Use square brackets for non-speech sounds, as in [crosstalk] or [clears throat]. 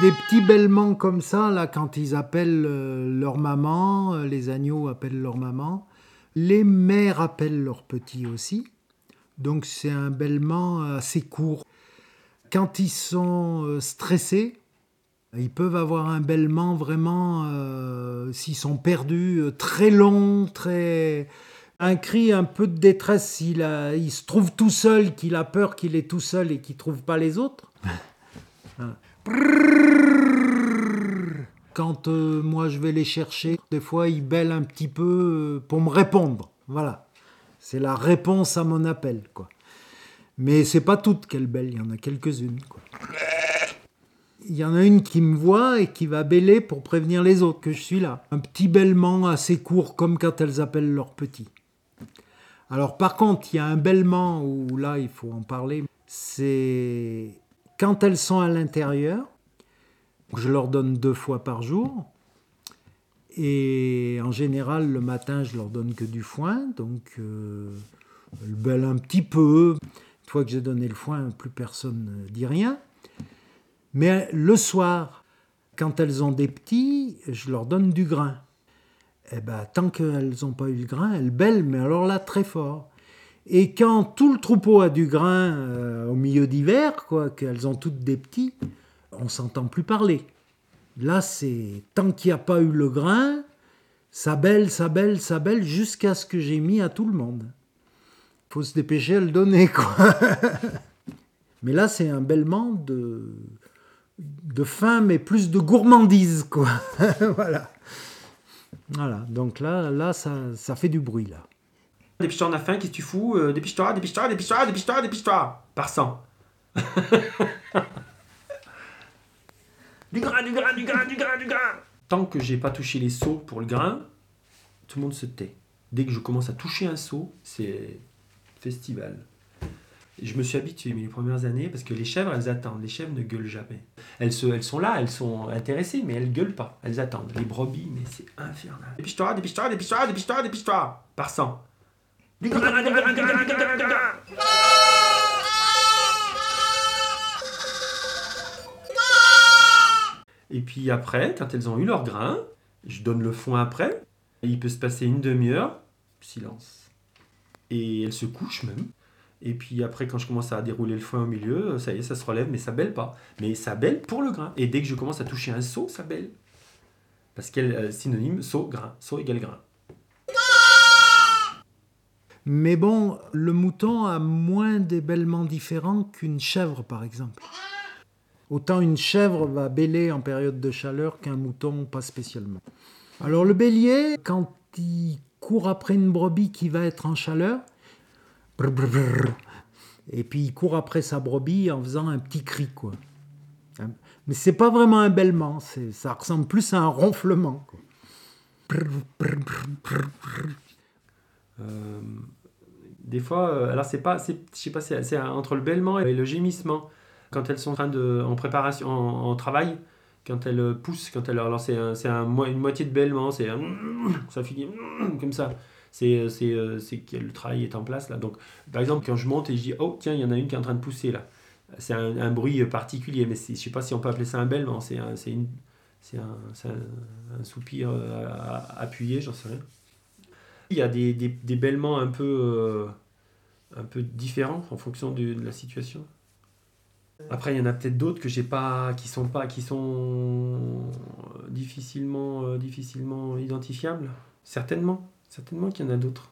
des petits bêlements comme ça, là, quand ils appellent euh, leur maman, euh, les agneaux appellent leur maman, les mères appellent leurs petits aussi. Donc c'est un bêlement assez court. Quand ils sont euh, stressés, ils peuvent avoir un bêlement vraiment, euh, s'ils sont perdus, euh, très long, très... Un cri un peu de détresse, s'il il se trouve tout seul, qu'il a peur qu'il est tout seul et qu'il ne trouve pas les autres. [laughs] Quand euh, moi je vais les chercher, des fois ils bêlent un petit peu euh, pour me répondre. Voilà. C'est la réponse à mon appel, quoi. Mais c'est pas toutes qu'elles bêlent, il y en a quelques-unes. Il y en a une qui me voit et qui va bêler pour prévenir les autres que je suis là. Un petit bêlement assez court, comme quand elles appellent leurs petits. Alors par contre, il y a un bêlement où là, il faut en parler. C'est quand elles sont à l'intérieur. Je leur donne deux fois par jour. Et en général, le matin, je leur donne que du foin. Donc, euh, elles bêlent un petit peu. Une fois que j'ai donné le foin, plus personne ne dit rien. Mais le soir, quand elles ont des petits, je leur donne du grain. Eh ben, tant qu'elles n'ont pas eu le grain, elles bêlent, mais alors là, très fort. Et quand tout le troupeau a du grain euh, au milieu d'hiver, quoi, qu'elles ont toutes des petits, on s'entend plus parler. Là, c'est tant qu'il n'y a pas eu le grain, ça bêle, ça bêle, ça bêle, jusqu'à ce que j'ai mis à tout le monde. faut se dépêcher à le donner, [laughs] quoi. mais là, c'est un bêlement de, de faim, mais plus de gourmandise, quoi. [laughs] voilà. Voilà, donc là, là ça, ça fait du bruit, là. Dépêche-toi, on a faim, qu'est-ce que tu fous Euh, Dépêche-toi, dépêche-toi, dépêche-toi, dépêche-toi, dépêche-toi Par 100. [laughs] du grain, du grain, du grain, du grain, du grain Tant que j'ai pas touché les seaux pour le grain, tout le monde se tait. Dès que je commence à toucher un seau, c'est festival. Je me suis habitué mais les premières années parce que les chèvres, elles attendent. Les chèvres ne gueulent jamais. Elles, se, elles sont là, elles sont intéressées, mais elles gueulent pas. Elles attendent. Les brebis, mais c'est infernal. Dépêche-toi, dépêche-toi, dépêche-toi, dépêche-toi, dépêche-toi Par 100. Et puis après, quand elles ont eu leur grain, je donne le foin après. Il peut se passer une demi-heure, silence. Et elles se couchent même. Et puis après, quand je commence à dérouler le foin au milieu, ça y est, ça se relève, mais ça bêle pas. Mais ça bêle pour le grain. Et dès que je commence à toucher un seau, ça bêle. Parce qu'elle euh, synonyme seau, grain. Seau égale grain. Mais bon, le mouton a moins des bêlements différents qu'une chèvre, par exemple. Autant une chèvre va bêler en période de chaleur qu'un mouton, pas spécialement. Alors le bélier, quand il court après une brebis qui va être en chaleur, et puis il court après sa brebis en faisant un petit cri, quoi. Mais c'est pas vraiment un bêlement, ça ressemble plus à un ronflement. Des fois, euh, alors c'est pas, je sais pas, c'est, entre le bêlement et le gémissement. Quand elles sont en train de, en préparation, en, travail, quand elles poussent, quand elles, alors c'est, c'est un une moitié de bêlement, c'est un, [clears throat] ça finit [clears throat] comme ça. C'est, euh, que le travail est en place là. Donc, par exemple, quand je monte et je dis, oh tiens, il y en a une qui est en train de pousser là. C'est un, bruit particulier, mais je sais pas si on peut appeler ça un bêlement. C'est un, c'est un, soupir euh, appuyé, j'en sais rien. Il y a des, des, des bêlements un peu, euh, un peu différents en fonction de, la situation. Après, il y en a peut-être d'autres que j'ai pas, qui sont pas, qui sont difficilement, euh, difficilement identifiables. Certainement, certainement qu'il y en a d'autres.